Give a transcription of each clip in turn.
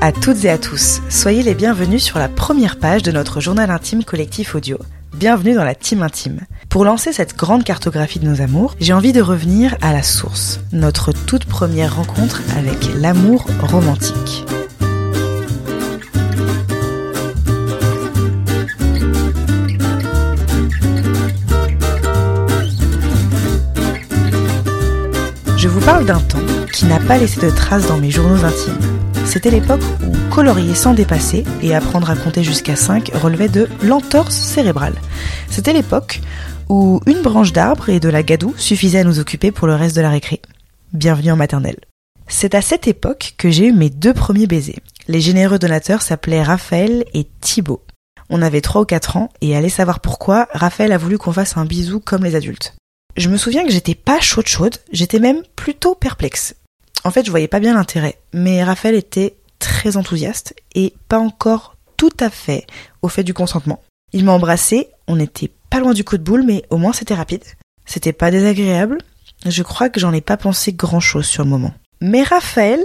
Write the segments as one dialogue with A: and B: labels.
A: à toutes et à tous. Soyez les bienvenus sur la première page de notre journal intime collectif audio. Bienvenue dans la team intime. Pour lancer cette grande cartographie de nos amours, j'ai envie de revenir à la source, notre toute première rencontre avec l'amour romantique. Je vous parle d'un temps qui n'a pas laissé de traces dans mes journaux intimes. C'était l'époque où colorier sans dépasser et apprendre à compter jusqu'à 5 relevait de l'entorse cérébrale. C'était l'époque où une branche d'arbre et de la gadoue suffisaient à nous occuper pour le reste de la récré. Bienvenue en maternelle. C'est à cette époque que j'ai eu mes deux premiers baisers. Les généreux donateurs s'appelaient Raphaël et Thibaut. On avait 3 ou 4 ans et allez savoir pourquoi, Raphaël a voulu qu'on fasse un bisou comme les adultes. Je me souviens que j'étais pas chaude chaude, j'étais même plutôt perplexe. En fait, je voyais pas bien l'intérêt, mais Raphaël était très enthousiaste et pas encore tout à fait au fait du consentement. Il m'a embrassé, on n'était pas loin du coup de boule, mais au moins c'était rapide. C'était pas désagréable. Je crois que j'en ai pas pensé grand chose sur le moment. Mais Raphaël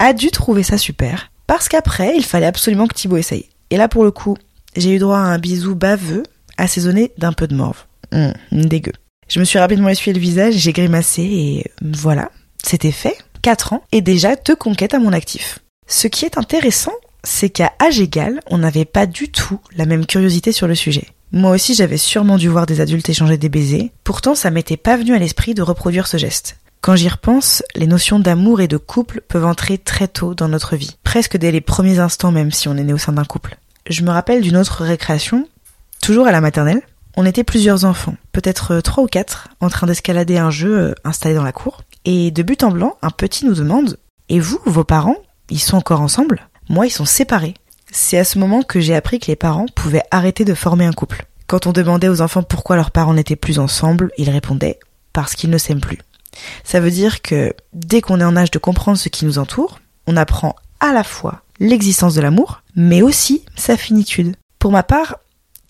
A: a dû trouver ça super, parce qu'après, il fallait absolument que Thibaut essaye. Et là, pour le coup, j'ai eu droit à un bisou baveux, assaisonné d'un peu de morve. Hum, dégueu. Je me suis rapidement essuyé le visage, j'ai grimacé et voilà, c'était fait. 4 ans et déjà deux conquêtes à mon actif. Ce qui est intéressant, c'est qu'à âge égal, on n'avait pas du tout la même curiosité sur le sujet. Moi aussi j'avais sûrement dû voir des adultes échanger des baisers, pourtant ça m'était pas venu à l'esprit de reproduire ce geste. Quand j'y repense, les notions d'amour et de couple peuvent entrer très tôt dans notre vie, presque dès les premiers instants même si on est né au sein d'un couple. Je me rappelle d'une autre récréation, toujours à la maternelle, on était plusieurs enfants, peut-être trois ou quatre, en train d'escalader un jeu euh, installé dans la cour. Et de but en blanc, un petit nous demande Et vous, vos parents, ils sont encore ensemble? Moi, ils sont séparés. C'est à ce moment que j'ai appris que les parents pouvaient arrêter de former un couple. Quand on demandait aux enfants pourquoi leurs parents n'étaient plus ensemble, ils répondaient Parce qu'ils ne s'aiment plus. Ça veut dire que dès qu'on est en âge de comprendre ce qui nous entoure, on apprend à la fois l'existence de l'amour, mais aussi sa finitude. Pour ma part,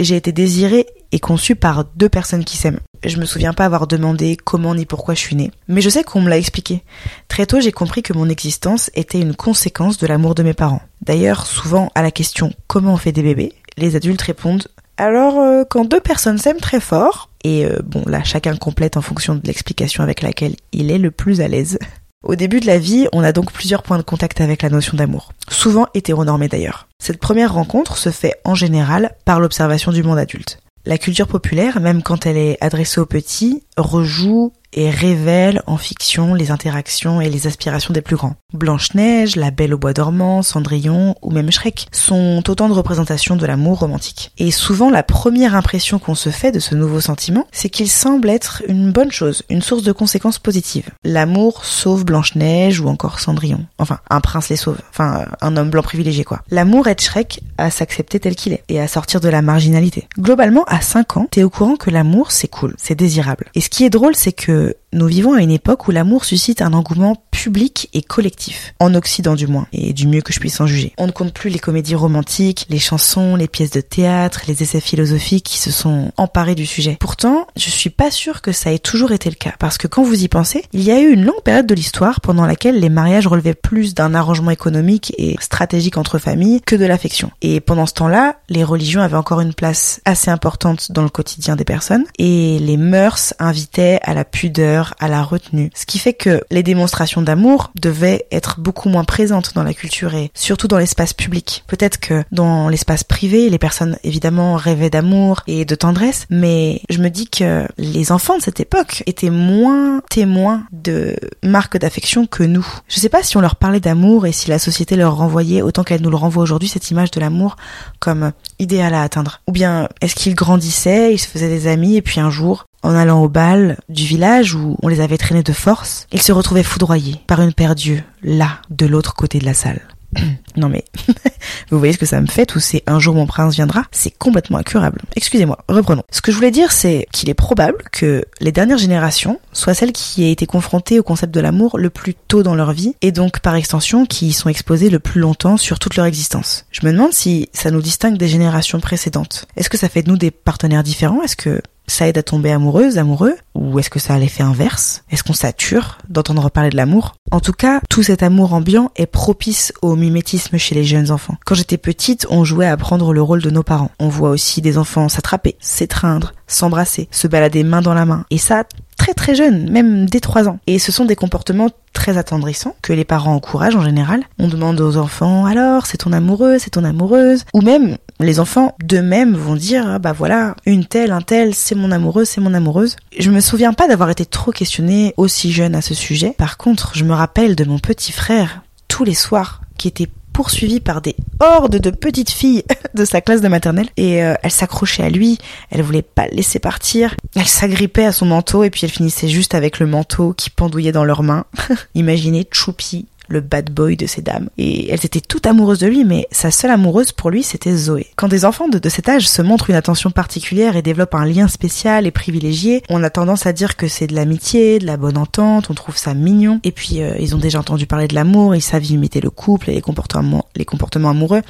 A: j'ai été désirée et conçue par deux personnes qui s'aiment. Je me souviens pas avoir demandé comment ni pourquoi je suis née, mais je sais qu'on me l'a expliqué. Très tôt, j'ai compris que mon existence était une conséquence de l'amour de mes parents. D'ailleurs, souvent à la question comment on fait des bébés, les adultes répondent alors euh, quand deux personnes s'aiment très fort, et euh, bon là chacun complète en fonction de l'explication avec laquelle il est le plus à l'aise. Au début de la vie, on a donc plusieurs points de contact avec la notion d'amour, souvent hétéronormés d'ailleurs. Cette première rencontre se fait en général par l'observation du monde adulte. La culture populaire, même quand elle est adressée aux petits, rejoue et révèle en fiction les interactions et les aspirations des plus grands. Blanche-Neige, La Belle au Bois dormant, Cendrillon ou même Shrek sont autant de représentations de l'amour romantique. Et souvent la première impression qu'on se fait de ce nouveau sentiment, c'est qu'il semble être une bonne chose, une source de conséquences positives. L'amour sauve Blanche-Neige ou encore Cendrillon. Enfin, un prince les sauve. Enfin, un homme blanc privilégié quoi. L'amour aide Shrek à s'accepter tel qu'il est et à sortir de la marginalité. Globalement, à 5 ans, t'es au courant que l'amour c'est cool, c'est désirable. Et ce qui est drôle, c'est que que nous vivons à une époque où l'amour suscite un engouement public et collectif, en Occident du moins, et du mieux que je puisse en juger. On ne compte plus les comédies romantiques, les chansons, les pièces de théâtre, les essais philosophiques qui se sont emparés du sujet. Pourtant, je suis pas sûre que ça ait toujours été le cas, parce que quand vous y pensez, il y a eu une longue période de l'histoire pendant laquelle les mariages relevaient plus d'un arrangement économique et stratégique entre familles que de l'affection. Et pendant ce temps-là, les religions avaient encore une place assez importante dans le quotidien des personnes, et les mœurs invitaient à la pudeur, à la retenue. Ce qui fait que les démonstrations d'amour devaient être beaucoup moins présentes dans la culture et surtout dans l'espace public. Peut-être que dans l'espace privé, les personnes évidemment rêvaient d'amour et de tendresse, mais je me dis que les enfants de cette époque étaient moins témoins de marques d'affection que nous. Je sais pas si on leur parlait d'amour et si la société leur renvoyait autant qu'elle nous le renvoie aujourd'hui cette image de l'amour comme idéal à atteindre. Ou bien est-ce qu'ils grandissaient, ils se faisaient des amis et puis un jour en allant au bal du village où on les avait traînés de force, ils se retrouvaient foudroyés par une paire d'yeux, là, de l'autre côté de la salle. non mais, vous voyez ce que ça me fait, ou c'est un jour mon prince viendra, c'est complètement incurable. Excusez-moi, reprenons. Ce que je voulais dire, c'est qu'il est probable que les dernières générations soient celles qui aient été confrontées au concept de l'amour le plus tôt dans leur vie, et donc par extension qui y sont exposées le plus longtemps sur toute leur existence. Je me demande si ça nous distingue des générations précédentes. Est-ce que ça fait de nous des partenaires différents? Est-ce que Ça aide à tomber amoureuse, amoureux? Ou est-ce que ça a l'effet inverse? Est-ce qu'on sature d'entendre parler de l'amour? En tout cas, tout cet amour ambiant est propice au mimétisme chez les jeunes enfants. Quand j'étais petite, on jouait à prendre le rôle de nos parents. On voit aussi des enfants s'attraper, s'étreindre, s'embrasser, se balader main dans la main. Et ça, très très jeune, même dès 3 ans. Et ce sont des comportements très attendrissants que les parents encouragent en général. On demande aux enfants alors c'est ton amoureux, c'est ton amoureuse, ou même les enfants d'eux-mêmes vont dire ah bah voilà une telle, un tel, c'est mon amoureux, c'est mon amoureuse. Je me souviens pas d'avoir été trop questionnée aussi jeune à ce sujet. Par contre, je me rappelle de mon petit frère tous les soirs qui était poursuivi par des hordes de petites filles de sa classe de maternelle. Et euh, elle s'accrochait à lui, elle voulait pas le laisser partir, elle s'agrippait à son manteau et puis elle finissait juste avec le manteau qui pendouillait dans leurs mains. Imaginez Choupi le bad boy de ces dames. Et elles étaient toutes amoureuses de lui, mais sa seule amoureuse pour lui, c'était Zoé. Quand des enfants de, cet âge se montrent une attention particulière et développent un lien spécial et privilégié, on a tendance à dire que c'est de l'amitié, de la bonne entente, on trouve ça mignon. Et puis, euh, ils ont déjà entendu parler de l'amour, ils savent imiter le couple et les comportements, les comportements amoureux.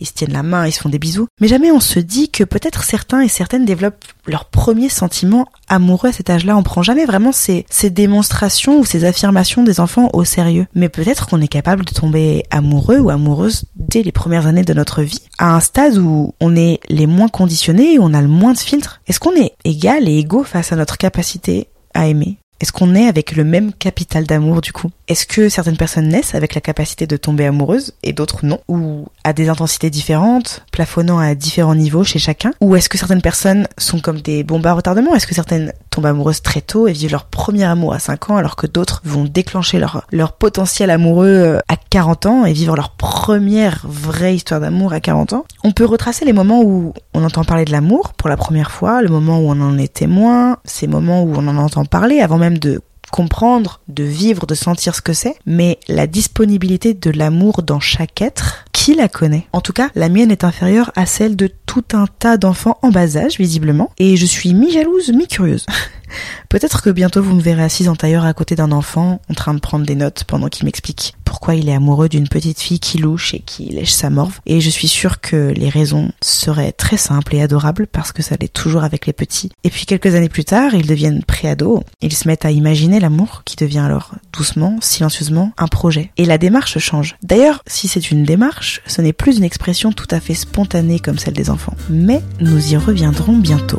A: Ils se tiennent la main, ils se font des bisous. Mais jamais on se dit que peut-être certains et certaines développent leur premier sentiment amoureux à cet âge-là. On prend jamais vraiment ces, ces démonstrations ou ces affirmations des enfants au sérieux. Mais peut-être qu'on est capable de tomber amoureux ou amoureuse dès les premières années de notre vie, à un stade où on est les moins conditionnés, où on a le moins de filtres. Est-ce qu'on est égal et égaux face à notre capacité à aimer? Est-ce qu'on est avec le même capital d'amour du coup? Est-ce que certaines personnes naissent avec la capacité de tomber amoureuse et d'autres non? Ou à des intensités différentes, plafonnant à différents niveaux chez chacun? Ou est-ce que certaines personnes sont comme des bombes à retardement? Est-ce que certaines tombent amoureuses très tôt et vivent leur premier amour à 5 ans alors que d'autres vont déclencher leur, leur potentiel amoureux euh, à 40 ans et vivre leur première vraie histoire d'amour à 40 ans. On peut retracer les moments où on entend parler de l'amour pour la première fois, le moment où on en est témoin, ces moments où on en entend parler avant même de comprendre, de vivre, de sentir ce que c'est, mais la disponibilité de l'amour dans chaque être, qui la connaît? En tout cas, la mienne est inférieure à celle de tout un tas d'enfants en bas âge, visiblement, et je suis mi-jalouse, mi-curieuse. Peut-être que bientôt vous me verrez assise en tailleur à côté d'un enfant, en train de prendre des notes pendant qu'il m'explique il est amoureux d'une petite fille qui louche et qui lèche sa morve. Et je suis sûre que les raisons seraient très simples et adorables parce que ça l'est toujours avec les petits. Et puis quelques années plus tard, ils deviennent préados, ils se mettent à imaginer l'amour qui devient alors doucement, silencieusement, un projet. Et la démarche change. D'ailleurs, si c'est une démarche, ce n'est plus une expression tout à fait spontanée comme celle des enfants. Mais nous y reviendrons bientôt.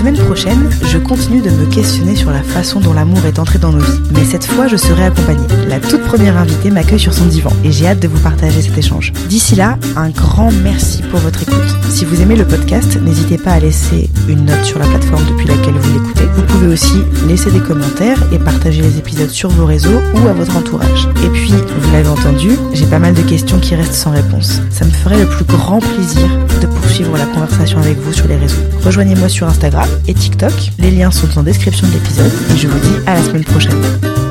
A: Semaine prochaine, je continue de me questionner sur la façon dont l'amour est entré dans nos vies. Mais cette fois, je serai accompagnée. La toute première invitée m'accueille sur son divan et j'ai hâte de vous partager cet échange. D'ici là, un grand merci pour votre écoute. Si vous aimez le podcast, n'hésitez pas à laisser une note sur la plateforme depuis laquelle vous l'écoutez. Vous pouvez aussi laisser des commentaires et partager les épisodes sur vos réseaux ou à votre entourage. Et puis, vous l'avez entendu, j'ai pas mal de questions qui restent sans réponse. Ça me ferait le plus grand plaisir de la conversation avec vous sur les réseaux. Rejoignez-moi sur Instagram et TikTok. Les liens sont en description de l'épisode et je vous dis à la semaine prochaine.